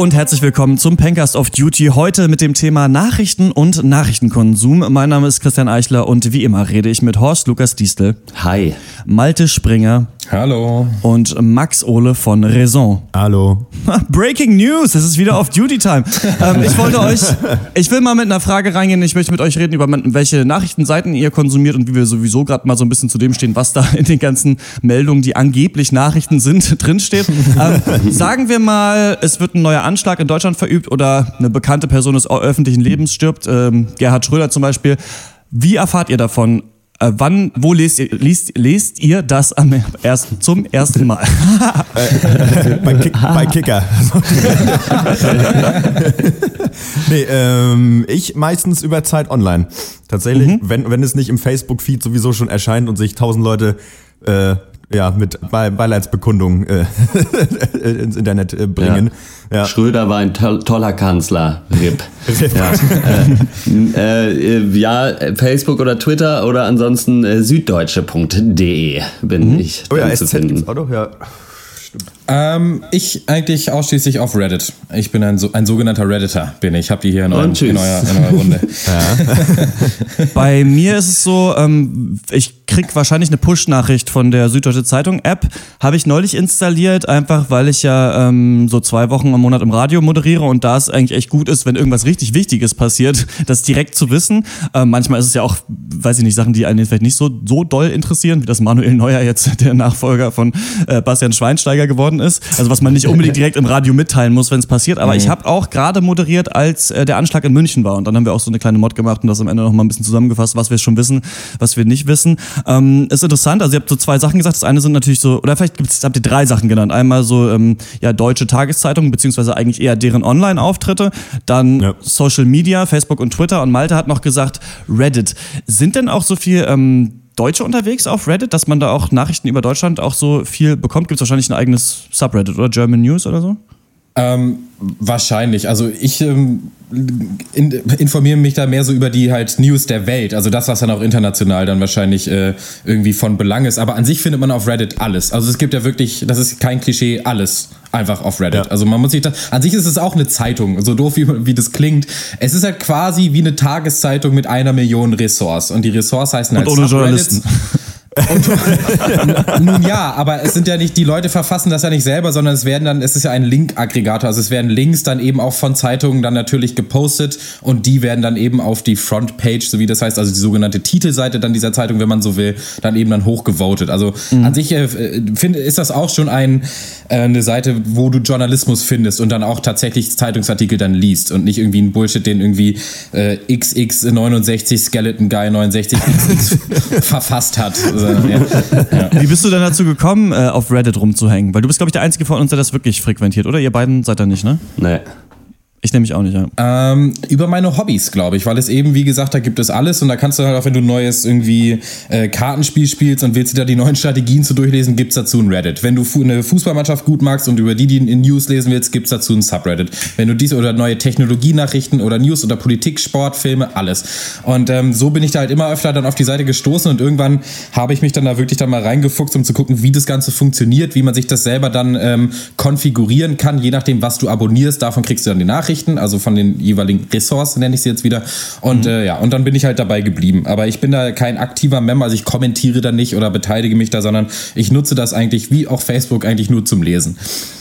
Und herzlich willkommen zum Pencast of Duty. Heute mit dem Thema Nachrichten und Nachrichtenkonsum. Mein Name ist Christian Eichler und wie immer rede ich mit Horst Lukas Diestel. Hi. Malte Springer. Hallo. Und Max Ole von Raison. Hallo. Breaking News, es ist wieder auf Duty Time. ähm, ich wollte euch, ich will mal mit einer Frage reingehen. Ich möchte mit euch reden über welche Nachrichtenseiten ihr konsumiert und wie wir sowieso gerade mal so ein bisschen zu dem stehen, was da in den ganzen Meldungen, die angeblich Nachrichten sind, drinsteht. Ähm, sagen wir mal, es wird ein neuer Anschlag in Deutschland verübt oder eine bekannte Person des öffentlichen Lebens stirbt, ähm, Gerhard Schröder zum Beispiel. Wie erfahrt ihr davon? Äh, wann, wo lest ihr, liest, lest ihr das am ersten, zum ersten Mal? bei, Kick, bei, Kicker. nee, ähm, ich meistens über Zeit online. Tatsächlich, mhm. wenn, wenn es nicht im Facebook-Feed sowieso schon erscheint und sich tausend Leute äh, ja, mit Be Beileidsbekundung äh, ins Internet äh, bringen. Ja. ja. Schröder war ein to toller Kanzler. RIP. ja. Äh, äh, ja, Facebook oder Twitter oder ansonsten äh, süddeutsche.de bin mhm. ich oh ja, zu finden. Auch noch? Ja. Ähm, ich eigentlich ausschließlich auf Reddit. Ich bin ein, so, ein sogenannter Redditor, bin ich. Hab die hier in, euren, in, euer, in eurer Runde. Bei mir ist es so, ähm, ich krieg wahrscheinlich eine Push-Nachricht von der Süddeutsche Zeitung App. Habe ich neulich installiert, einfach weil ich ja ähm, so zwei Wochen im Monat im Radio moderiere und da es eigentlich echt gut ist, wenn irgendwas richtig Wichtiges passiert, das direkt zu wissen. Ähm, manchmal ist es ja auch, weiß ich nicht, Sachen, die einen vielleicht nicht so, so doll interessieren, wie das Manuel Neuer jetzt der Nachfolger von äh, Bastian Schweinsteiger geworden ist. Also was man nicht unbedingt direkt im Radio mitteilen muss, wenn es passiert. Aber mhm. ich habe auch gerade moderiert, als äh, der Anschlag in München war. Und dann haben wir auch so eine kleine Mod gemacht und das am Ende noch mal ein bisschen zusammengefasst, was wir schon wissen, was wir nicht wissen. Ähm, ist interessant. Also ihr habt so zwei Sachen gesagt. Das eine sind natürlich so, oder vielleicht gibt's, habt ihr drei Sachen genannt. Einmal so ähm, ja deutsche Tageszeitungen beziehungsweise eigentlich eher deren Online-Auftritte. Dann ja. Social Media, Facebook und Twitter. Und Malte hat noch gesagt Reddit. Sind denn auch so viel ähm, Deutsche unterwegs auf Reddit, dass man da auch Nachrichten über Deutschland auch so viel bekommt? Gibt es wahrscheinlich ein eigenes Subreddit oder German News oder so? Ähm, wahrscheinlich. Also ich ähm, in, informiere mich da mehr so über die halt News der Welt. Also das, was dann auch international dann wahrscheinlich äh, irgendwie von Belang ist. Aber an sich findet man auf Reddit alles. Also es gibt ja wirklich, das ist kein Klischee, alles einfach auf Reddit. Ja. Also man muss sich das, an sich ist es auch eine Zeitung, so doof wie, wie das klingt. Es ist halt quasi wie eine Tageszeitung mit einer Million Ressorts. Und die Ressorts heißen halt Und ohne Journalisten. Und, nun ja, aber es sind ja nicht, die Leute verfassen das ja nicht selber, sondern es werden dann, es ist ja ein Link-Aggregator, also es werden Links dann eben auch von Zeitungen dann natürlich gepostet und die werden dann eben auf die Frontpage, so wie das heißt, also die sogenannte Titelseite dann dieser Zeitung, wenn man so will, dann eben dann hochgevotet. Also mhm. an sich äh, finde ist das auch schon ein, äh, eine Seite, wo du Journalismus findest und dann auch tatsächlich Zeitungsartikel dann liest und nicht irgendwie ein Bullshit, den irgendwie äh, XX69 Skeleton Guy 69 verfasst hat. Also, ja. Ja. Wie bist du denn dazu gekommen, äh, auf Reddit rumzuhängen? Weil du bist, glaube ich, der Einzige von uns, der das wirklich frequentiert, oder? Ihr beiden seid da nicht, ne? Nee. Ich nehme mich auch nicht, ja. Ähm, über meine Hobbys, glaube ich, weil es eben, wie gesagt, da gibt es alles und da kannst du halt auch, wenn du ein neues irgendwie äh, Kartenspiel spielst und willst dir da die neuen Strategien zu durchlesen, gibt's dazu ein Reddit. Wenn du eine Fußballmannschaft gut magst und über die, die in News lesen willst, gibt's dazu ein Subreddit. Wenn du dies oder neue Technologienachrichten oder News oder Politik, Sport, Filme, alles. Und ähm, so bin ich da halt immer öfter dann auf die Seite gestoßen und irgendwann habe ich mich dann da wirklich dann mal reingefuchst, um zu gucken, wie das Ganze funktioniert, wie man sich das selber dann ähm, konfigurieren kann, je nachdem, was du abonnierst, davon kriegst du dann die Nachrichten Nachrichten, also von den jeweiligen Ressorts nenne ich sie jetzt wieder. Und mhm. äh, ja, und dann bin ich halt dabei geblieben. Aber ich bin da kein aktiver Member, also ich kommentiere da nicht oder beteilige mich da, sondern ich nutze das eigentlich wie auch Facebook eigentlich nur zum Lesen.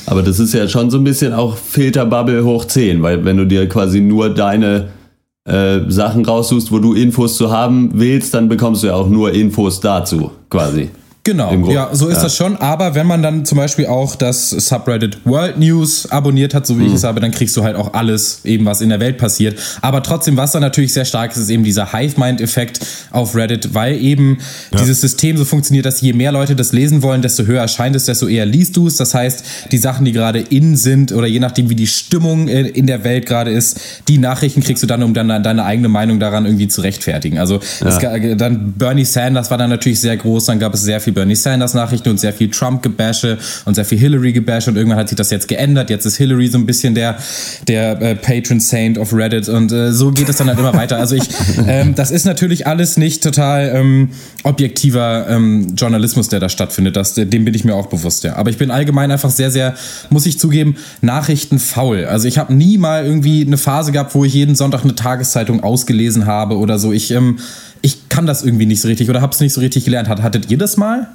Aber das ist ja schon so ein bisschen auch Filterbubble hoch 10, weil wenn du dir quasi nur deine äh, Sachen raussuchst, wo du Infos zu haben willst, dann bekommst du ja auch nur Infos dazu, quasi. Genau, ja, so ist ja. das schon. Aber wenn man dann zum Beispiel auch das Subreddit World News abonniert hat, so wie mhm. ich es habe, dann kriegst du halt auch alles, eben was in der Welt passiert. Aber trotzdem, was dann natürlich sehr stark ist, ist eben dieser Hive-Mind-Effekt auf Reddit, weil eben ja. dieses System so funktioniert, dass je mehr Leute das lesen wollen, desto höher erscheint es, desto eher liest du es. Das heißt, die Sachen, die gerade in sind oder je nachdem, wie die Stimmung in der Welt gerade ist, die Nachrichten kriegst du dann, um dann deine eigene Meinung daran irgendwie zu rechtfertigen. Also ja. es, dann Bernie Sanders war dann natürlich sehr groß, dann gab es sehr viel Bernie Sanders Nachrichten und sehr viel Trump-Gebäsche und sehr viel Hillary-Gebäsche und irgendwann hat sich das jetzt geändert. Jetzt ist Hillary so ein bisschen der, der äh, Patron Saint of Reddit und äh, so geht es dann halt immer weiter. Also ich, ähm, das ist natürlich alles nicht total ähm, objektiver ähm, Journalismus, der da stattfindet. Das, dem bin ich mir auch bewusst, ja. Aber ich bin allgemein einfach sehr, sehr, muss ich zugeben, Nachrichten faul. Also ich habe nie mal irgendwie eine Phase gehabt, wo ich jeden Sonntag eine Tageszeitung ausgelesen habe oder so. Ich, ähm, ich kann das irgendwie nicht so richtig oder habe es nicht so richtig gelernt. Hattet ihr das mal?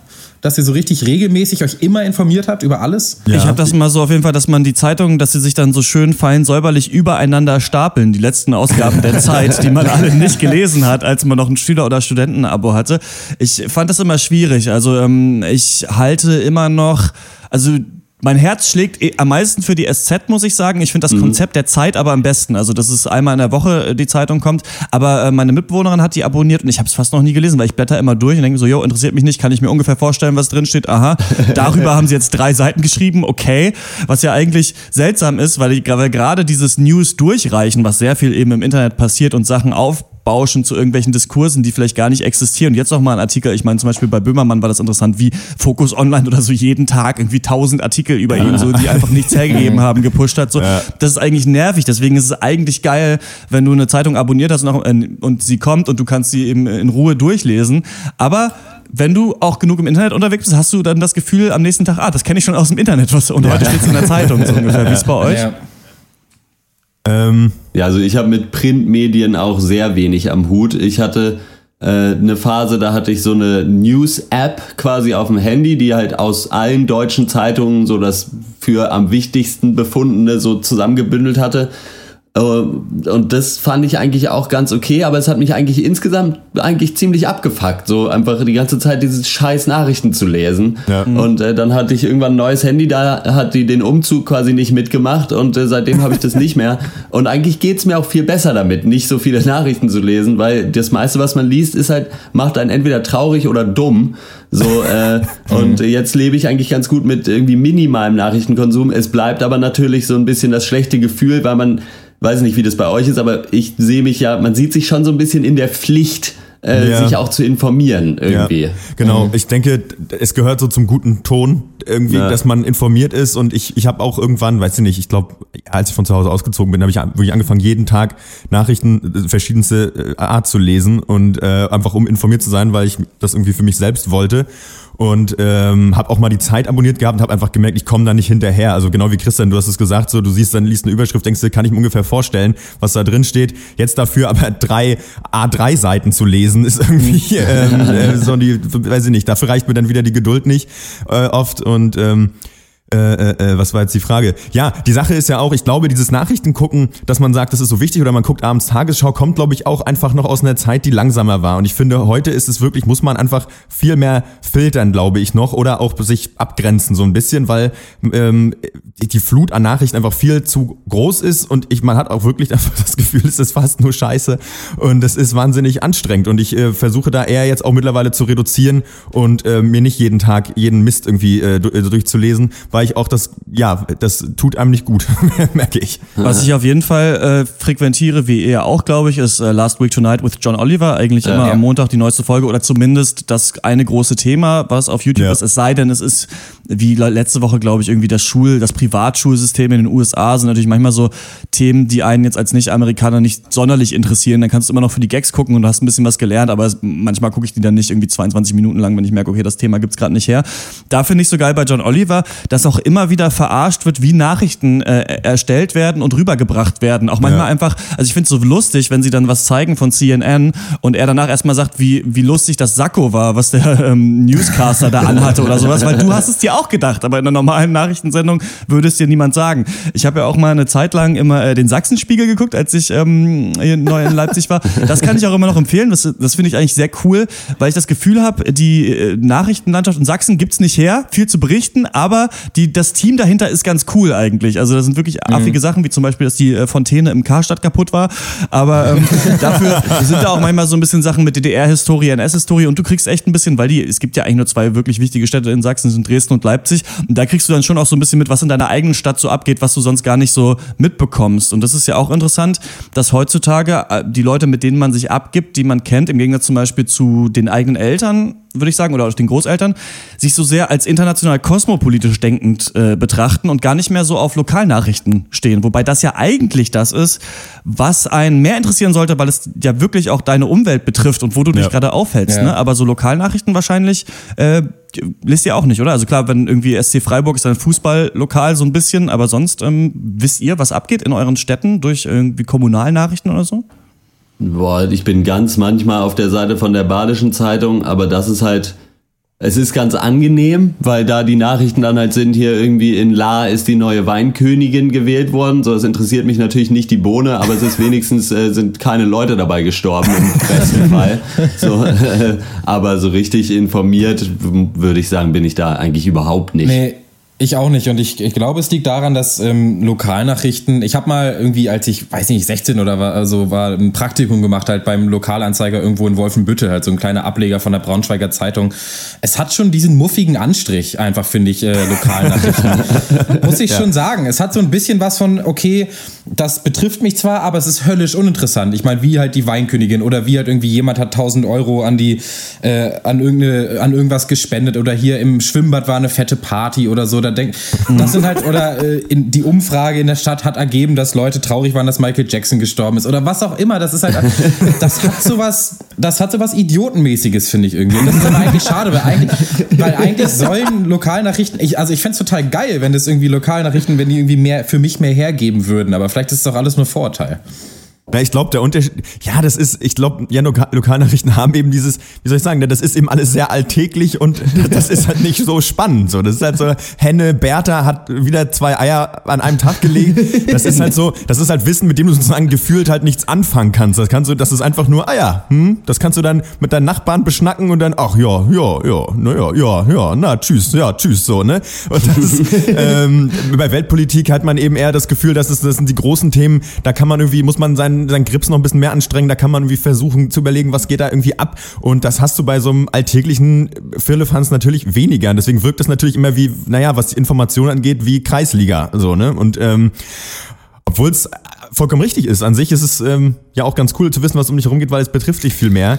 dass ihr so richtig regelmäßig euch immer informiert habt über alles? Ja. Ich habe das mal so auf jeden Fall, dass man die Zeitungen, dass sie sich dann so schön fein säuberlich übereinander stapeln, die letzten Ausgaben der Zeit, die man alle nicht gelesen hat, als man noch ein Schüler- oder Studentenabo hatte. Ich fand das immer schwierig. Also ähm, ich halte immer noch, also mein Herz schlägt eh am meisten für die SZ, muss ich sagen. Ich finde das mhm. Konzept der Zeit aber am besten. Also, dass es einmal in der Woche äh, die Zeitung kommt. Aber äh, meine Mitbewohnerin hat die abonniert und ich habe es fast noch nie gelesen, weil ich blätter immer durch und denke so, jo, interessiert mich nicht, kann ich mir ungefähr vorstellen, was drin steht. Aha, darüber haben sie jetzt drei Seiten geschrieben, okay. Was ja eigentlich seltsam ist, weil, ich, weil gerade dieses News durchreichen, was sehr viel eben im Internet passiert und Sachen auf aufbauschen zu irgendwelchen Diskursen, die vielleicht gar nicht existieren. Und jetzt noch mal ein Artikel, ich meine zum Beispiel bei Böhmermann war das interessant, wie Focus Online oder so jeden Tag irgendwie tausend Artikel über ihn, so, die einfach nichts hergegeben haben, gepusht hat. So, ja. Das ist eigentlich nervig. Deswegen ist es eigentlich geil, wenn du eine Zeitung abonniert hast und, auch, äh, und sie kommt und du kannst sie eben in Ruhe durchlesen. Aber wenn du auch genug im Internet unterwegs bist, hast du dann das Gefühl am nächsten Tag, ah, das kenne ich schon aus dem Internet, was, und ja. heute steht es in der Zeitung, so ungefähr. Wie ist es bei euch? Ja. Ähm. Ja, also ich habe mit Printmedien auch sehr wenig am Hut. Ich hatte äh, eine Phase, da hatte ich so eine News-App quasi auf dem Handy, die halt aus allen deutschen Zeitungen so das für am wichtigsten befundene so zusammengebündelt hatte. Äh, und das fand ich eigentlich auch ganz okay, aber es hat mich eigentlich insgesamt eigentlich ziemlich abgefuckt, so einfach die ganze Zeit diese scheiß Nachrichten zu lesen. Ja. Mhm. Und äh, dann hatte ich irgendwann ein neues Handy, da hat die den Umzug quasi nicht mitgemacht und äh, seitdem habe ich das nicht mehr. Und eigentlich geht's mir auch viel besser damit, nicht so viele Nachrichten zu lesen, weil das meiste, was man liest, ist halt, macht einen entweder traurig oder dumm. So, äh, und mhm. jetzt lebe ich eigentlich ganz gut mit irgendwie minimalem Nachrichtenkonsum. Es bleibt aber natürlich so ein bisschen das schlechte Gefühl, weil man weiß nicht, wie das bei euch ist, aber ich sehe mich ja, man sieht sich schon so ein bisschen in der Pflicht, äh, ja. sich auch zu informieren irgendwie. Ja, genau, mhm. ich denke, es gehört so zum guten Ton irgendwie, ja. dass man informiert ist und ich, ich habe auch irgendwann, weiß ich nicht, ich glaube, als ich von zu Hause ausgezogen bin, habe ich wirklich angefangen, jeden Tag Nachrichten äh, verschiedenste äh, Art zu lesen und äh, einfach um informiert zu sein, weil ich das irgendwie für mich selbst wollte und ähm, habe auch mal die Zeit abonniert gehabt und habe einfach gemerkt, ich komme da nicht hinterher. Also genau wie Christian, du hast es gesagt, so du siehst dann liest eine Überschrift, denkst du, kann ich mir ungefähr vorstellen, was da drin steht. Jetzt dafür aber drei A3 Seiten zu lesen, ist irgendwie ähm, äh, so die, weiß ich nicht. Dafür reicht mir dann wieder die Geduld nicht äh, oft und ähm, äh, äh, äh, was war jetzt die Frage? Ja, die Sache ist ja auch, ich glaube, dieses Nachrichtengucken, dass man sagt, das ist so wichtig oder man guckt abends Tagesschau, kommt, glaube ich, auch einfach noch aus einer Zeit, die langsamer war. Und ich finde, heute ist es wirklich, muss man einfach viel mehr filtern, glaube ich, noch oder auch sich abgrenzen so ein bisschen, weil ähm, die Flut an Nachrichten einfach viel zu groß ist und ich, man hat auch wirklich einfach das Gefühl, es ist fast nur Scheiße und es ist wahnsinnig anstrengend. Und ich äh, versuche da eher jetzt auch mittlerweile zu reduzieren und äh, mir nicht jeden Tag jeden Mist irgendwie äh, durchzulesen, weil ich auch das, ja, das tut einem nicht gut, merke ich. Was ich auf jeden Fall äh, frequentiere, wie ihr auch, glaube ich, ist äh, Last Week Tonight with John Oliver. Eigentlich immer ja. am Montag die neueste Folge oder zumindest das eine große Thema, was auf YouTube ja. ist. Es sei denn, es ist wie letzte Woche, glaube ich, irgendwie das Schul, das Privatschulsystem in den USA sind natürlich manchmal so Themen, die einen jetzt als Nicht-Amerikaner nicht sonderlich interessieren. Dann kannst du immer noch für die Gags gucken und du hast ein bisschen was gelernt, aber es, manchmal gucke ich die dann nicht irgendwie 22 Minuten lang, wenn ich merke, okay, das Thema gibt's gerade nicht her. Da finde ich so geil bei John Oliver, dass dass auch immer wieder verarscht wird, wie Nachrichten äh, erstellt werden und rübergebracht werden. Auch manchmal ja. einfach, also ich finde es so lustig, wenn sie dann was zeigen von CNN und er danach erstmal sagt, wie, wie lustig das Sakko war, was der ähm, Newscaster da anhatte oder sowas, weil du hast es dir auch gedacht, aber in einer normalen Nachrichtensendung würde es dir niemand sagen. Ich habe ja auch mal eine Zeit lang immer äh, den Sachsenspiegel geguckt, als ich ähm, neu in Leipzig war. Das kann ich auch immer noch empfehlen. Das, das finde ich eigentlich sehr cool, weil ich das Gefühl habe, die äh, Nachrichtenlandschaft in Sachsen gibt's nicht her, viel zu berichten, aber die, das Team dahinter ist ganz cool eigentlich. Also da sind wirklich mhm. affige Sachen, wie zum Beispiel, dass die äh, Fontäne im Karstadt kaputt war. Aber ähm, dafür sind da auch manchmal so ein bisschen Sachen mit DDR-Historie, NS-Historie und du kriegst echt ein bisschen, weil die, es gibt ja eigentlich nur zwei wirklich wichtige Städte in Sachsen, sind Dresden und Leipzig. Und da kriegst du dann schon auch so ein bisschen mit, was in deiner eigenen Stadt so abgeht, was du sonst gar nicht so mitbekommst. Und das ist ja auch interessant, dass heutzutage äh, die Leute, mit denen man sich abgibt, die man kennt, im Gegensatz zum Beispiel zu den eigenen Eltern, würde ich sagen, oder auch den Großeltern, sich so sehr als international kosmopolitisch denkend äh, betrachten und gar nicht mehr so auf Lokalnachrichten stehen. Wobei das ja eigentlich das ist, was einen mehr interessieren sollte, weil es ja wirklich auch deine Umwelt betrifft und wo du dich Ja. gerade aufhältst. Ja. Ne? Aber so Lokalnachrichten wahrscheinlich äh, lest ihr auch nicht, oder? Also klar, wenn irgendwie SC Freiburg ist dann Fußball lokal so ein bisschen, aber sonst ähm, wisst ihr, was abgeht in euren Städten durch irgendwie Kommunalnachrichten oder so? Boah, ich bin ganz manchmal auf der Seite von der Badischen Zeitung, aber das ist halt, es ist ganz angenehm, weil da die Nachrichten dann halt sind, hier irgendwie in La ist die neue Weinkönigin gewählt worden. So, das interessiert mich natürlich nicht die Bohne, aber es ist wenigstens, äh, sind keine Leute dabei gestorben im besten Fall. So, äh, aber so richtig informiert, würde ich sagen, bin ich da eigentlich überhaupt nicht. Nee, ich auch nicht. Und ich, ich glaube, es liegt daran, dass ähm, Lokalnachrichten. Ich habe mal irgendwie, als ich, weiß nicht, 16 oder war, also war ein Praktikum gemacht, halt beim Lokalanzeiger irgendwo in Wolfenbüttel, halt so ein kleiner Ableger von der Braunschweiger Zeitung. Es hat schon diesen muffigen Anstrich, einfach, finde ich, äh, Lokalnachrichten. Muss ich schon sagen. Es hat so ein bisschen was von, okay, das betrifft mich zwar, aber es ist höllisch uninteressant. Ich meine, wie halt die Weinkönigin oder wie halt irgendwie jemand hat 1000 Euro an die, äh, an irgendeine, an irgendwas gespendet oder hier im Schwimmbad war eine fette Party oder so. Da denk, das sind halt, oder äh, in, die Umfrage in der Stadt hat ergeben, dass Leute traurig waren, dass Michael Jackson gestorben ist oder was auch immer. Das ist halt, das hat sowas, das hat sowas Idiotenmäßiges, finde ich irgendwie. Und das ist dann eigentlich schade, weil eigentlich, weil eigentlich sollen Lokalnachrichten, ich, also ich fände es total geil, wenn das irgendwie Lokalnachrichten, wenn die irgendwie mehr, für mich mehr hergeben würden, aber vielleicht ist es doch alles nur Vorurteil. Na, ich glaube, der Unterschied, ja, das ist, ich glaube, ja, Loka Lokalnachrichten haben eben dieses, wie soll ich sagen, das ist eben alles sehr alltäglich und das ist halt nicht so spannend. So, das ist halt so, Henne Bertha hat wieder zwei Eier an einem Tag gelegt. Das ist halt so, das ist halt Wissen, mit dem du sozusagen gefühlt halt nichts anfangen kannst. Das kannst du, das ist einfach nur Eier. Hm? Das kannst du dann mit deinen Nachbarn beschnacken und dann, ach ja, ja, ja, na ja, ja, ja, na tschüss, ja, tschüss, so, ne? Und das ist, ähm, bei Weltpolitik hat man eben eher das Gefühl, dass es, das sind die großen Themen, da kann man irgendwie, muss man seinen, seinen Grips noch ein bisschen mehr anstrengen, da kann man irgendwie versuchen zu überlegen, was geht da irgendwie ab. Und das hast du bei so einem alltäglichen Firlefanz natürlich weniger. Und deswegen wirkt das natürlich immer wie, naja, was die Information angeht, wie Kreisliga, so, ne? Und, ähm, obwohl es vollkommen richtig ist. An sich ist es ähm, ja auch ganz cool zu wissen, was um dich herum geht, weil es betrifft dich viel mehr.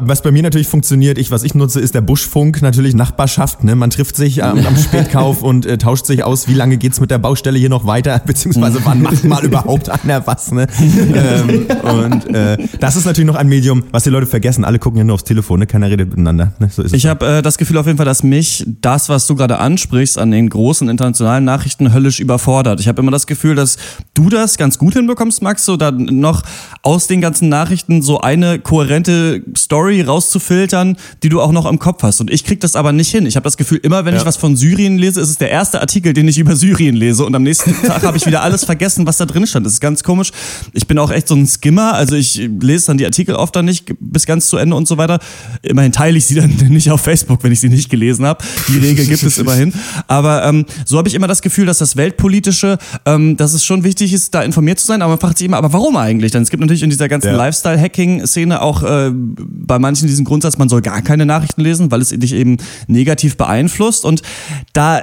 Was bei mir natürlich funktioniert, ich, was ich nutze, ist der Buschfunk, natürlich Nachbarschaft. Ne? Man trifft sich am, am Spätkauf und äh, tauscht sich aus, wie lange geht's mit der Baustelle hier noch weiter, beziehungsweise wann macht mal überhaupt einer was. Ne? ähm, und äh, das ist natürlich noch ein Medium, was die Leute vergessen. Alle gucken ja nur aufs Telefon, ne? keiner redet miteinander. Ne? So ist. Ich habe äh, das Gefühl auf jeden Fall, dass mich das, was du gerade ansprichst, an den großen internationalen Nachrichten höllisch überfordert. Ich habe immer das Gefühl, dass du das ganz gut hinbekommst, Max, so dann noch aus den ganzen Nachrichten so eine kohärente Story rauszufiltern, die du auch noch im Kopf hast. Und ich krieg das aber nicht hin. Ich habe das Gefühl, immer wenn Ja. ich was von Syrien lese, ist es der erste Artikel, den ich über Syrien lese. Und am nächsten Tag habe ich wieder alles vergessen, was da drin stand. Das ist ganz komisch. Ich bin auch echt so ein Skimmer. Also ich lese dann die Artikel oft dann nicht bis ganz zu Ende und so weiter. Immerhin teile ich sie dann nicht auf Facebook, wenn ich sie nicht gelesen habe. Die Regel gibt es immerhin. Aber ähm, so habe ich immer das Gefühl, dass das Weltpolitische, ähm, dass es schon wichtig ist, da informiert zu sein. Aber man fragt sich immer, aber warum eigentlich? Denn es gibt natürlich in dieser ganzen Ja. Lifestyle-Hacking-Szene auch äh, bei manchen diesen Grundsatz, man soll gar keine Nachrichten lesen, weil es dich eben negativ beeinflusst. Und da,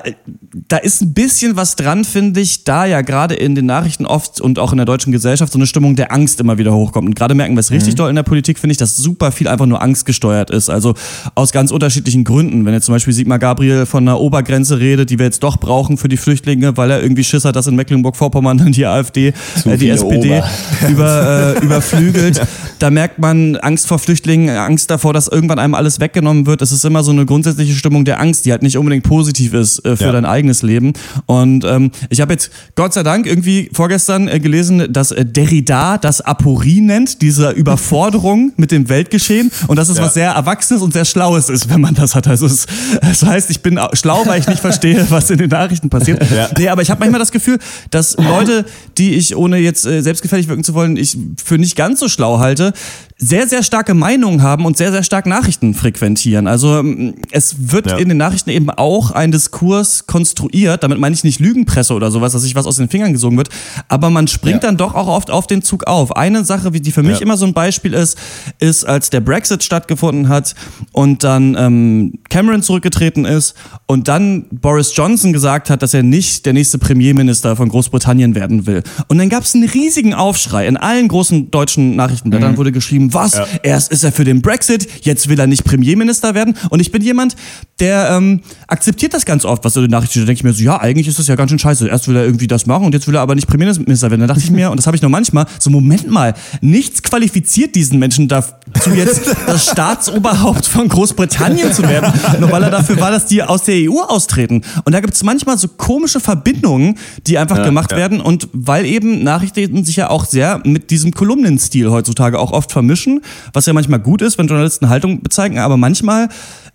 da ist ein bisschen was dran, finde ich, da ja gerade in den Nachrichten oft und auch in der deutschen Gesellschaft so eine Stimmung der Angst immer wieder hochkommt. Und gerade merken wir es richtig doll in der Politik, finde ich, dass super viel einfach nur angstgesteuert ist. Also aus ganz unterschiedlichen Gründen. Wenn jetzt zum Beispiel Sigmar Gabriel von einer Obergrenze redet, die wir jetzt doch brauchen für die Flüchtlinge, weil er irgendwie Schiss hat, dass in Mecklenburg-Vorpommern dann die AfD, Zu äh, die SPD über, äh, überflügelt. Da merkt man Angst vor Flüchtlingen, Angst davor, dass irgendwann einem alles weggenommen wird. Es ist immer so eine grundsätzliche Stimmung der Angst, die halt nicht unbedingt positiv ist äh, für Ja. dein eigenes Leben. Und ähm, ich habe jetzt Gott sei Dank irgendwie vorgestern äh, gelesen, dass äh, Derrida das Aporie nennt, diese Überforderung mit dem Weltgeschehen. Und dass es Ja. was sehr Erwachsenes und sehr Schlaues ist, wenn man das hat. Also es, das heißt, ich bin au- schlau, weil ich nicht verstehe, was in den Nachrichten passiert. Ja. Nee, aber ich habe manchmal das Gefühl, dass Leute, die ich, ohne jetzt äh, selbstgefällig wirken zu wollen, ich für nicht ganz so schlau halte, sehr, sehr starke Meinungen haben und sehr, sehr stark Nachrichten frequentieren. Also ähm, es wird Ja. in den Nachrichten eben auch ein Diskurs konstruiert, damit meine ich nicht Lügenpresse oder sowas, dass sich was aus den Fingern gesogen wird, aber man springt Ja. dann doch auch oft auf den Zug auf. Eine Sache, die für mich Ja. immer so ein Beispiel ist, ist, als der Brexit stattgefunden hat und dann ähm, Cameron zurückgetreten ist und dann Boris Johnson gesagt hat, dass er nicht der nächste Premierminister von Großbritannien werden will. Und dann gab es einen riesigen Aufschrei in allen großen deutschen Nachrichtenblättern, wurde geschrieben, was? Ja. Erst ist er für den Brexit, jetzt will er nicht Premierminister werden. Und ich bin jemand, der ähm, akzeptiert das ganz oft, was so die Nachrichten steht. Da denke ich mir so, ja, eigentlich ist das ja ganz schön scheiße. Erst will er irgendwie das machen und jetzt will er aber nicht Premierminister werden. Da dachte ich mir, und das habe ich noch manchmal, so Moment mal, nichts qualifiziert diesen Menschen dazu jetzt das Staatsoberhaupt von Großbritannien zu werden, nur weil er dafür war, dass die aus der EU austreten. Und da gibt es manchmal so komische Verbindungen, die einfach ja, gemacht ja. werden und weil eben Nachrichten sich ja auch sehr mit diesem Kolumnenstil heutzutage auch oft vermischen, was ja manchmal gut ist, wenn Journalisten Haltung bezeigen, aber manchmal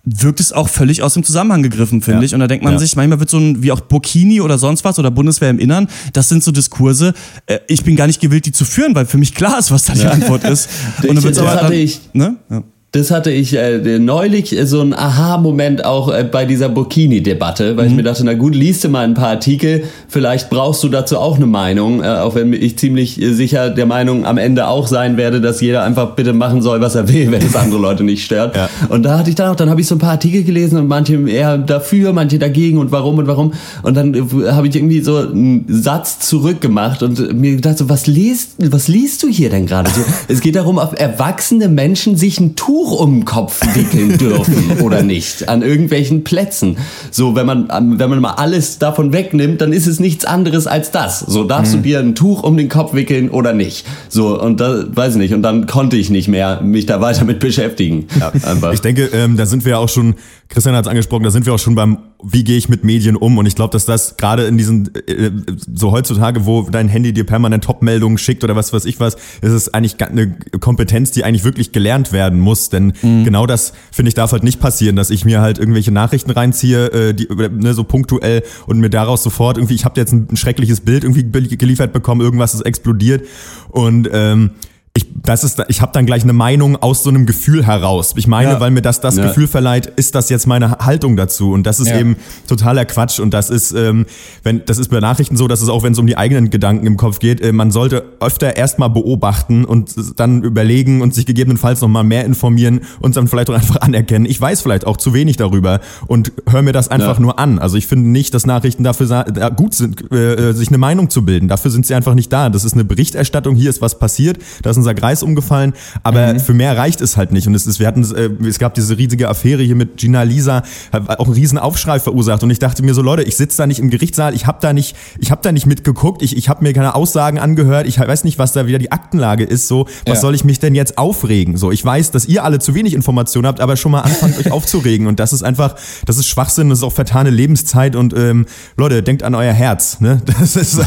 wirkt es auch völlig aus dem Zusammenhang gegriffen, finde ja. ich. Und da denkt man ja. sich, manchmal wird so ein, wie auch Burkini oder sonst was oder Bundeswehr im Innern, das sind so Diskurse, äh, ich bin gar nicht gewillt, die zu führen, weil für mich klar ist, was da die. Antwort ist. Und dann wird's aber dann, ich, ne? Ja. Das hatte ich äh, neulich so ein Aha-Moment auch äh, bei dieser Burkini-Debatte, weil mhm. ich mir dachte, na gut, liest du mal ein paar Artikel, vielleicht brauchst du dazu auch eine Meinung, äh, auch wenn ich ziemlich äh, sicher der Meinung am Ende auch sein werde, dass jeder einfach bitte machen soll, was er will, wenn es andere Leute nicht stört. Ja. Und da hatte ich dann auch, dann habe ich so ein paar Artikel gelesen und manche eher dafür, manche dagegen und warum und warum. Und dann äh, habe ich irgendwie so einen Satz zurückgemacht und mir gedacht, so, was liest, was liest du hier denn gerade? So, es geht darum, auf erwachsene Menschen sich ein Tuch Tuch um den Kopf wickeln dürfen oder nicht an irgendwelchen Plätzen. So, wenn man, wenn man mal alles davon wegnimmt, dann ist es nichts anderes als das. So, darfst mhm. du dir ein Tuch um den Kopf wickeln oder nicht? So, und da, weiß ich nicht. Und dann konnte ich nicht mehr mich da weiter mit beschäftigen. Ja. Ich denke, ähm, da sind wir auch schon, Christian hat es angesprochen, da sind wir auch schon beim, wie gehe ich mit Medien um? Und ich glaube, dass das gerade in diesen, äh, so heutzutage, wo dein Handy dir permanent Top-Meldungen schickt oder was weiß ich was, ist es eigentlich eine Kompetenz, die eigentlich wirklich gelernt werden muss. Denn mhm. genau das, finde ich, darf halt nicht passieren, dass ich mir halt irgendwelche Nachrichten reinziehe, äh, die, ne, so punktuell und mir daraus sofort irgendwie, ich habe jetzt ein, ein schreckliches Bild irgendwie geliefert bekommen, irgendwas ist explodiert und ähm, ich, das ist, ich habe dann gleich eine Meinung aus so einem Gefühl heraus. Ich meine, ja. weil mir das das ja. Gefühl verleiht, ist das jetzt meine Haltung dazu. Und das ist ja. eben totaler Quatsch. Und das ist, ähm, wenn, das ist bei Nachrichten so, dass es auch, wenn es um die eigenen Gedanken im Kopf geht, äh, man sollte öfter erstmal beobachten und dann überlegen und sich gegebenenfalls nochmal mehr informieren und dann vielleicht auch einfach anerkennen. Ich weiß vielleicht auch zu wenig darüber und höre mir das einfach nur an. Also ich finde nicht, dass Nachrichten dafür gut sind, äh, äh, sich eine Meinung zu bilden. Dafür sind sie einfach nicht da. Das ist eine Berichterstattung. Hier ist was passiert. Das unser Kreis umgefallen, aber mhm. für mehr reicht es halt nicht. Und es ist, wir hatten, äh, es gab diese riesige Affäre hier mit Gina Lisa, hat auch einen riesen Aufschrei verursacht. Und ich dachte mir so, Leute, ich sitze da nicht im Gerichtssaal, ich habe da nicht, ich habe da nicht mitgeguckt, ich, ich habe mir keine Aussagen angehört, ich weiß nicht, was da wieder die Aktenlage ist. So, was ja. soll ich mich denn jetzt aufregen? So, ich weiß, dass ihr alle zu wenig Informationen habt, aber schon mal anfangt euch aufzuregen. Und das ist einfach, das ist Schwachsinn, das ist auch vertane Lebenszeit. Und ähm, Leute, denkt an euer Herz. Ne? Das ist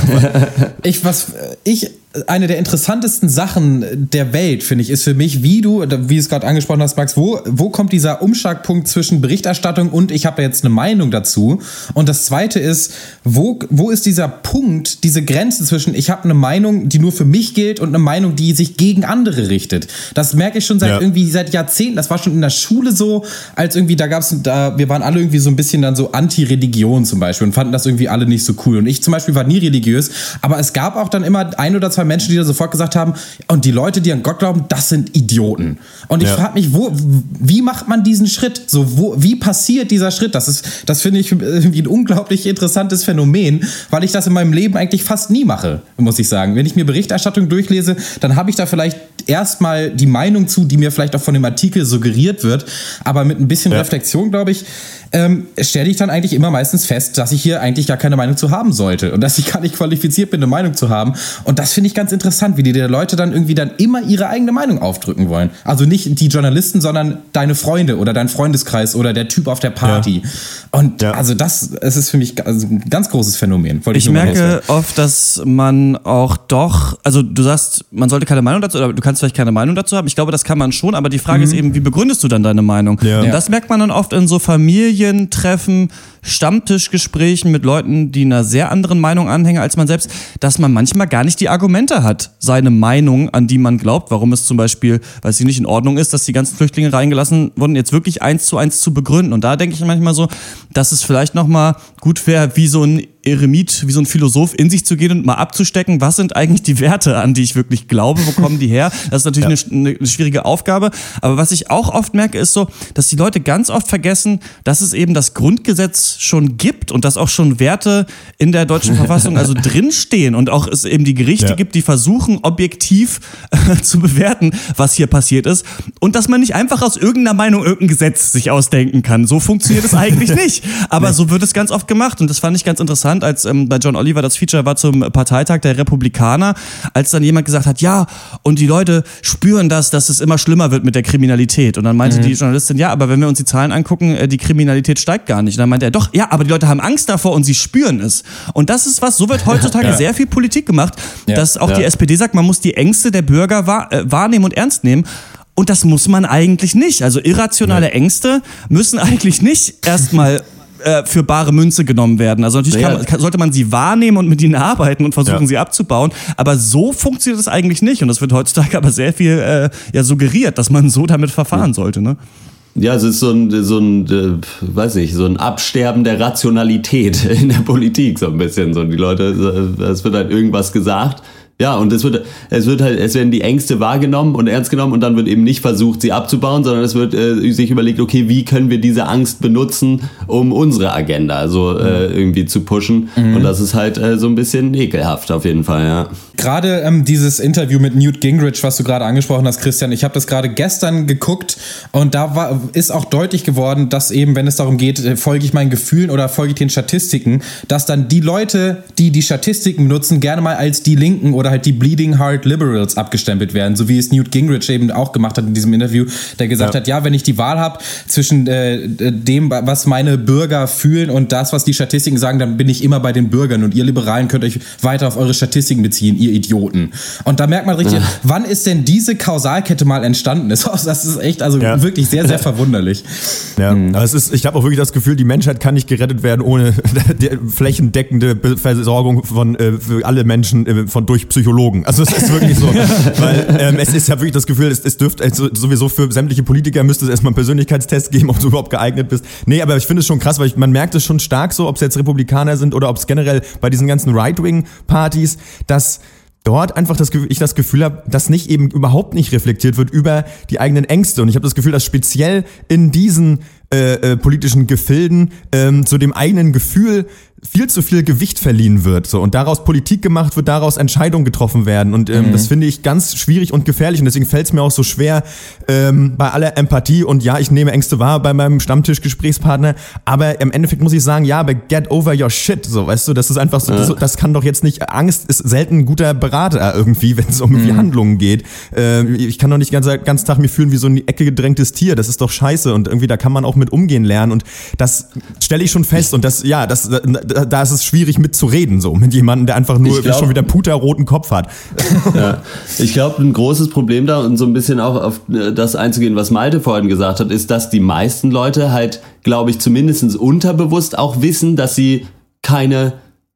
ich was ich eine der interessantesten Sachen der Welt, finde ich, ist für mich, wie du, wie du es gerade angesprochen hast, Max, wo, wo kommt dieser Umschlagpunkt zwischen Berichterstattung und ich habe jetzt eine Meinung dazu? Und das zweite ist, wo, wo ist dieser Punkt, diese Grenze zwischen ich habe eine Meinung, die nur für mich gilt und eine Meinung, die sich gegen andere richtet? Das merke ich schon seit ja. irgendwie seit Jahrzehnten. Das war schon in der Schule so, als irgendwie, da gab es, da, wir waren alle irgendwie so ein bisschen dann so Anti-Religion zum Beispiel und fanden das irgendwie alle nicht so cool. Und ich zum Beispiel war nie religiös, aber es gab auch dann immer ein oder zwei Menschen, die da sofort gesagt haben, und die Leute, die an Gott glauben, das sind Idioten. Und ich ja. frage mich, wo, wie macht man diesen Schritt? So, wo, wie passiert dieser Schritt? Das ist, das finde ich irgendwie ein unglaublich interessantes Phänomen, weil ich das in meinem Leben eigentlich fast nie mache, muss ich sagen. Wenn ich mir Berichterstattung durchlese, dann habe ich da vielleicht erstmal die Meinung zu, die mir vielleicht auch von dem Artikel suggeriert wird. Aber mit ein bisschen ja. Reflexion, glaube ich, ähm, stelle ich dann eigentlich immer meistens fest, dass ich hier eigentlich gar keine Meinung zu haben sollte und dass ich gar nicht qualifiziert bin, eine Meinung zu haben. Und das finde ich ganz interessant, wie die Leute dann irgendwie dann immer ihre eigene Meinung aufdrücken wollen. Also nicht die Journalisten, sondern deine Freunde oder dein Freundeskreis oder der Typ auf der Party. Ja. Und ja. also das, es ist für mich also ein ganz großes Phänomen. ich, ich merke oft, dass man auch doch, also du sagst, man sollte keine Meinung dazu, oder du kannst vielleicht keine Meinung dazu haben. Ich glaube, das kann man schon, aber die Frage mhm. ist eben, wie begründest du dann deine Meinung? Ja. Und das merkt man dann oft in so Familientreffen, Stammtischgesprächen mit Leuten, die einer sehr anderen Meinung anhängen als man selbst, dass man manchmal gar nicht die Argumente hat, seine Meinung, an die man glaubt, warum es zum Beispiel, weil sie nicht in Ordnung ist, dass die ganzen Flüchtlinge reingelassen wurden, jetzt wirklich eins zu eins zu begründen. Und da denke ich manchmal so, dass es vielleicht nochmal gut wäre, wie so ein Eremit, wie so ein Philosoph in sich zu gehen und mal abzustecken, was sind eigentlich die Werte, an die ich wirklich glaube, wo kommen die her? Das ist natürlich ja. eine, eine, schwierige Aufgabe. Aber was ich auch oft merke, ist so, dass die Leute ganz oft vergessen, dass es eben das Grundgesetz schon gibt und dass auch schon Werte in der deutschen Verfassung also drinstehen und auch es eben die Gerichte ja. gibt, die versuchen, objektiv äh, zu bewerten, was hier passiert ist. Und dass man nicht einfach aus irgendeiner Meinung irgendein Gesetz sich ausdenken kann. So funktioniert es eigentlich nicht. Aber nee. so wird es ganz oft gemacht. Und das fand ich ganz interessant, als ähm, bei John Oliver das Feature war zum Parteitag der Republikaner, als dann jemand gesagt hat, ja, und die Leute spüren das, dass es immer schlimmer wird mit der Kriminalität. Und dann meinte mhm. die Journalistin, ja, aber wenn wir uns die Zahlen angucken, äh, die Kriminalität steigt gar nicht. Und dann meinte er, doch, ja, aber die Leute haben Angst davor und sie spüren es. Und das ist was, so wird heutzutage ja. sehr viel Politik gemacht, ja. dass auch ja. die SPD sagt, man muss die Ängste der Bürger wahr, äh, wahrnehmen und ernst nehmen. Und das muss man eigentlich nicht. Also irrationale Ängste müssen eigentlich nicht erstmal äh, für bare Münze genommen werden. Also natürlich kann, kann, sollte man sie wahrnehmen und mit ihnen arbeiten und versuchen, ja. sie abzubauen. Aber so funktioniert es eigentlich nicht. Und das wird heutzutage aber sehr viel äh, ja, suggeriert, dass man so damit verfahren ja. sollte. Ne? Ja, es ist so ein, so ein, äh, weiß ich, so ein Absterben der Rationalität in der Politik, so ein bisschen. So die Leute, es wird halt irgendwas gesagt ja, und es wird, es wird halt, es werden die Ängste wahrgenommen und ernst genommen und dann wird eben nicht versucht, sie abzubauen, sondern es wird äh, sich überlegt, okay, wie können wir diese Angst benutzen, um unsere Agenda so äh, irgendwie zu pushen. Mhm. Und das ist halt äh, so ein bisschen ekelhaft auf jeden Fall, ja. Gerade ähm, dieses Interview mit Newt Gingrich, was du gerade angesprochen hast, Christian, ich habe das gerade gestern geguckt und da war, ist auch deutlich geworden, dass eben, wenn es darum geht, äh, folge ich meinen Gefühlen oder folge ich den Statistiken, dass dann die Leute, die die Statistiken nutzen, gerne mal als die Linken oder oder halt die Bleeding Heart Liberals abgestempelt werden, so wie es Newt Gingrich eben auch gemacht hat in diesem Interview, der gesagt ja. hat, ja, wenn ich die Wahl habe zwischen äh, dem, was meine Bürger fühlen und das, was die Statistiken sagen, dann bin ich immer bei den Bürgern und ihr Liberalen könnt euch weiter auf eure Statistiken beziehen, ihr Idioten. Und da merkt man richtig, ja. wann ist denn diese Kausalkette mal entstanden? Das ist echt, also ja. wirklich sehr, sehr verwunderlich. Ja, mhm. aber es ist, ich habe auch wirklich das Gefühl, die Menschheit kann nicht gerettet werden ohne die flächendeckende Versorgung von äh, für alle Menschen äh, von durch Psychologen. Also es ist wirklich so. weil ähm, es ist ja wirklich das Gefühl, es, es dürfte also sowieso für sämtliche Politiker müsste es erstmal einen Persönlichkeitstest geben, ob du überhaupt geeignet bist. Nee, aber ich finde es schon krass, weil ich, man merkt es schon stark so, ob es jetzt Republikaner sind oder ob es generell bei diesen ganzen Right-Wing-Partys, dass dort einfach das, ich das Gefühl habe, dass nicht eben überhaupt nicht reflektiert wird über die eigenen Ängste. Und ich habe das Gefühl, dass speziell in diesen äh, äh, politischen Gefilden ähm, zu dem eigenen Gefühl viel zu viel Gewicht verliehen wird so. Und daraus Politik gemacht wird, daraus Entscheidungen getroffen werden. Und ähm, mhm. das finde ich ganz schwierig und gefährlich. Und deswegen fällt es mir auch so schwer ähm, bei aller Empathie. Und ja, ich nehme Ängste wahr bei meinem Stammtischgesprächspartner, aber im Endeffekt muss ich sagen, ja, aber get over your shit, so weißt du, das ist einfach so, ja. das, das, kann doch jetzt nicht, Angst ist selten ein guter Berater irgendwie, wenn es um mhm. Handlungen geht. Äh, ich kann doch nicht ganz ganz Tag mir fühlen wie so ein in die Ecke gedrängtes Tier, das ist doch scheiße. Und irgendwie da kann man auch mit umgehen lernen. Und das stelle ich schon fest. Und das ja, das da, da ist es schwierig mitzureden, so mit jemandem, der einfach nur glaub, schon wieder puterroten Kopf hat. Ja. Ich glaube, ein großes Problem da und so ein bisschen auch auf äh, das einzugehen, was Malte vorhin gesagt hat, ist, dass die meisten Leute halt, glaube ich, zumindest unterbewusst auch wissen, dass sie keine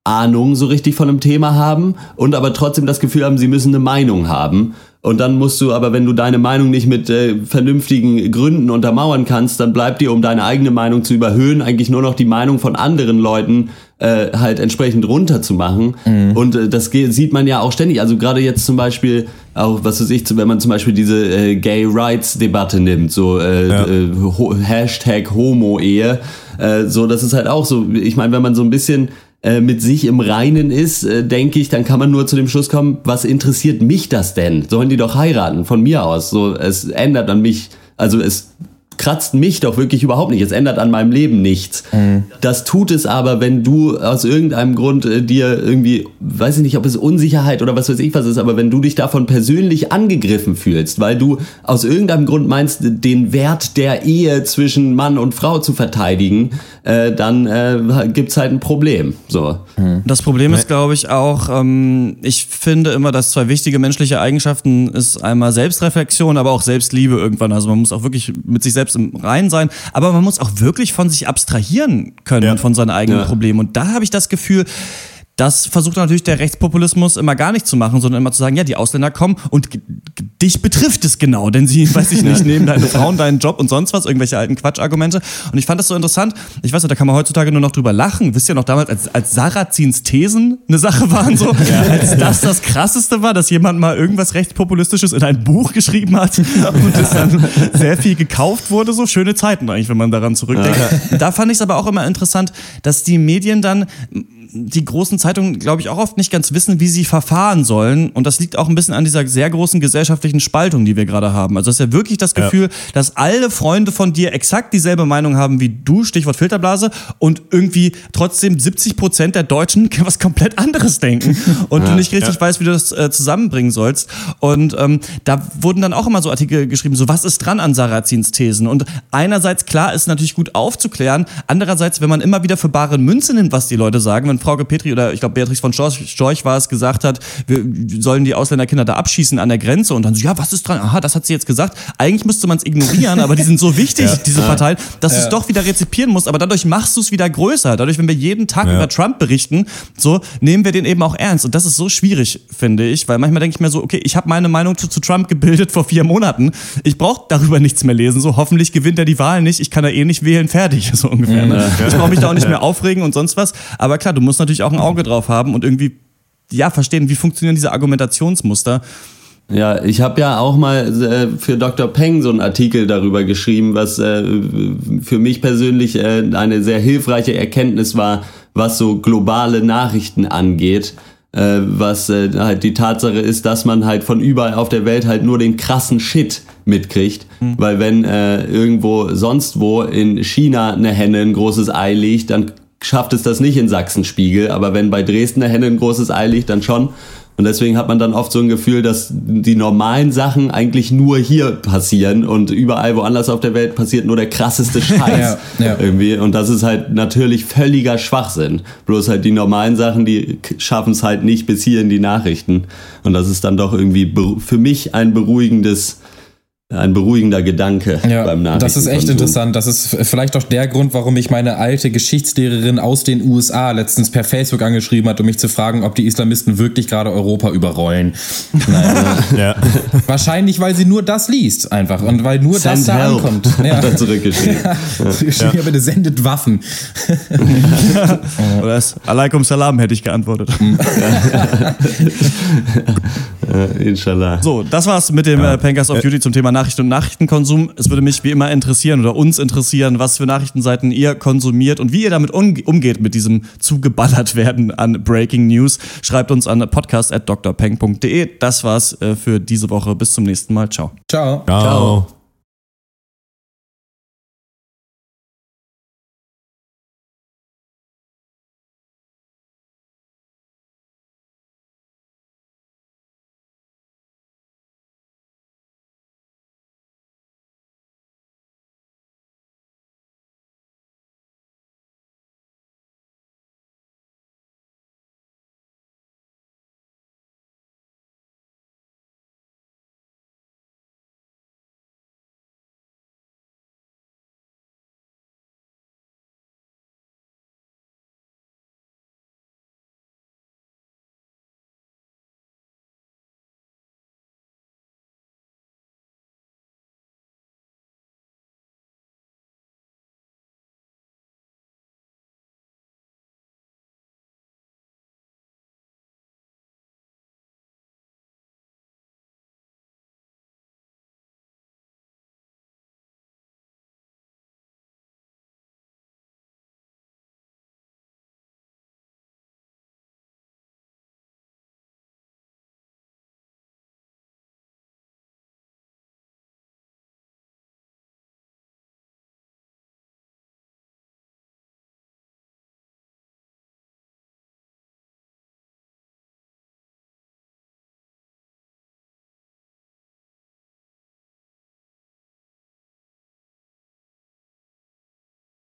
Ahnung so richtig von einem Thema haben und aber trotzdem das Gefühl haben, sie müssen eine Meinung haben. Und dann musst du aber, wenn du deine Meinung nicht mit äh, vernünftigen Gründen untermauern kannst, dann bleibt dir, um deine eigene Meinung zu überhöhen, eigentlich nur noch die Meinung von anderen Leuten äh, halt entsprechend runterzumachen. Mhm. Und äh, das sieht man ja auch ständig. Also gerade jetzt zum Beispiel auch, was weiß ich, wenn man zum Beispiel diese äh, Gay Rights Debatte nimmt, so äh, ja. äh, Hashtag Homo-Ehe, äh, so, das ist halt auch so, ich meine, wenn man so ein bisschen äh, mit sich im Reinen ist, äh, denke ich, dann kann man nur zu dem Schluss kommen, was interessiert mich das denn? Sollen die doch heiraten, von mir aus. So, es ändert an mich, also es kratzt mich doch wirklich überhaupt nicht. Es ändert an meinem Leben nichts. Mhm. Das tut es aber, wenn du aus irgendeinem Grund äh, dir irgendwie, weiß ich nicht, ob es Unsicherheit oder was weiß ich was ist, aber wenn du dich davon persönlich angegriffen fühlst, weil du aus irgendeinem Grund meinst, den Wert der Ehe zwischen Mann und Frau zu verteidigen, äh, dann äh, gibt es halt ein Problem. So. Mhm. Das Problem ist, glaube ich, auch, ähm, ich finde immer, dass zwei wichtige menschliche Eigenschaften ist einmal Selbstreflexion, aber auch Selbstliebe irgendwann. Also man muss auch wirklich mit sich selbst selbst im Reinen sein, aber man muss auch wirklich von sich abstrahieren können ja. von seinen eigenen ja. Problemen. Und da habe ich das Gefühl, das versucht natürlich der Rechtspopulismus immer gar nicht zu machen, sondern immer zu sagen, ja, die Ausländer kommen und dich betrifft es genau, denn sie, weiß ich nicht, nehmen deine Frauen, deinen Job und sonst was, irgendwelche alten Quatschargumente. Und ich fand das so interessant. Ich weiß nicht, da kann man heutzutage nur noch drüber lachen. Wisst ihr noch damals, als, als Sarrazins Thesen eine Sache waren, so, ja. als das das krasseste war, dass jemand mal irgendwas rechtspopulistisches in ein Buch geschrieben hat und es dann sehr viel gekauft wurde, so schöne Zeiten eigentlich, wenn man daran zurückdenkt. Ja. Da fand ich es aber auch immer interessant, dass die Medien dann die großen Zeitungen, glaube ich, auch oft nicht ganz wissen, wie sie verfahren sollen. Und das liegt auch ein bisschen an dieser sehr großen gesellschaftlichen Spaltung, die wir gerade haben. Also es ist ja wirklich das Gefühl, ja. dass alle Freunde von dir exakt dieselbe Meinung haben wie du, Stichwort Filterblase, und irgendwie trotzdem 70 Prozent der Deutschen was komplett anderes denken und ja, du nicht richtig ja. weißt, wie du das äh, zusammenbringen sollst. Und ähm, da wurden dann auch immer so Artikel geschrieben, so was ist dran an Sarrazins Thesen? Und einerseits, klar, ist natürlich gut aufzuklären. Andererseits, wenn man immer wieder für bare Münze nimmt, was die Leute sagen, wenn Frauke Petri oder ich glaube Beatrix von Storch, Storch war es, gesagt hat, wir sollen die Ausländerkinder da abschießen an der Grenze und dann so, ja, was ist dran? Aha, das hat sie jetzt gesagt. Eigentlich müsste man es ignorieren, aber die sind so wichtig, ja. diese Parteien, dass ja. du es doch wieder rezipieren musst, aber dadurch machst du es wieder größer. Dadurch, wenn wir jeden Tag ja. über Trump berichten, so nehmen wir den eben auch ernst und das ist so schwierig, finde ich, weil manchmal denke ich mir so, okay, ich habe meine Meinung zu, zu Trump gebildet vor vier Monaten. Ich brauche darüber nichts mehr lesen. So, hoffentlich gewinnt er die Wahl nicht. Ich kann da eh nicht wählen, fertig, so ungefähr. Ne? Ich brauche mich da auch nicht mehr aufregen und sonst was. Aber klar, du musst natürlich auch ein Auge drauf haben und irgendwie ja verstehen, wie funktionieren diese Argumentationsmuster. Ja, ich habe ja auch mal äh, für Dr. Peng so einen Artikel darüber geschrieben, was äh, für mich persönlich äh, eine sehr hilfreiche Erkenntnis war, was so globale Nachrichten angeht. Äh, was äh, halt die Tatsache ist, dass man halt von überall auf der Welt halt nur den krassen Shit mitkriegt. Mhm. Weil wenn äh, irgendwo sonst wo in China eine Henne ein großes Ei legt, dann schafft es das nicht in Sachsenspiegel, aber wenn bei Dresden der Henne ein großes Ei liegt, dann schon. Und deswegen hat man dann oft so ein Gefühl, dass die normalen Sachen eigentlich nur hier passieren und überall woanders auf der Welt passiert nur der krasseste Scheiß ja, ja. irgendwie. Und das ist halt natürlich völliger Schwachsinn. Bloß halt die normalen Sachen, die schaffen es halt nicht bis hier in die Nachrichten. Und das ist dann doch irgendwie für mich ein beruhigendes ein beruhigender Gedanke ja, beim Nachrichten. Das ist echt interessant. Das ist vielleicht auch der Grund, warum mich meine alte Geschichtslehrerin aus den USA letztens per Facebook angeschrieben hat, um mich zu fragen, ob die Islamisten wirklich gerade Europa überrollen. Naja, ja. Wahrscheinlich, weil sie nur das liest, einfach. Und weil nur Send das da help. ankommt. Ja. Hat zurückgeschrieben. ja. ja. bitte sendet Waffen. Oder das Alaikum Salam hätte ich geantwortet. Inshallah. So, das war's mit dem ja. Äh, Pankers of Duty zum Thema Nachrichten und Nachrichtenkonsum. Es würde mich wie immer interessieren oder uns interessieren, was für Nachrichtenseiten ihr konsumiert und wie ihr damit umgeht mit diesem zugeballert werden an Breaking News. Schreibt uns an podcast.drpeng.de. Das war's äh, für diese Woche. Bis zum nächsten Mal. Ciao. Ciao. Ciao.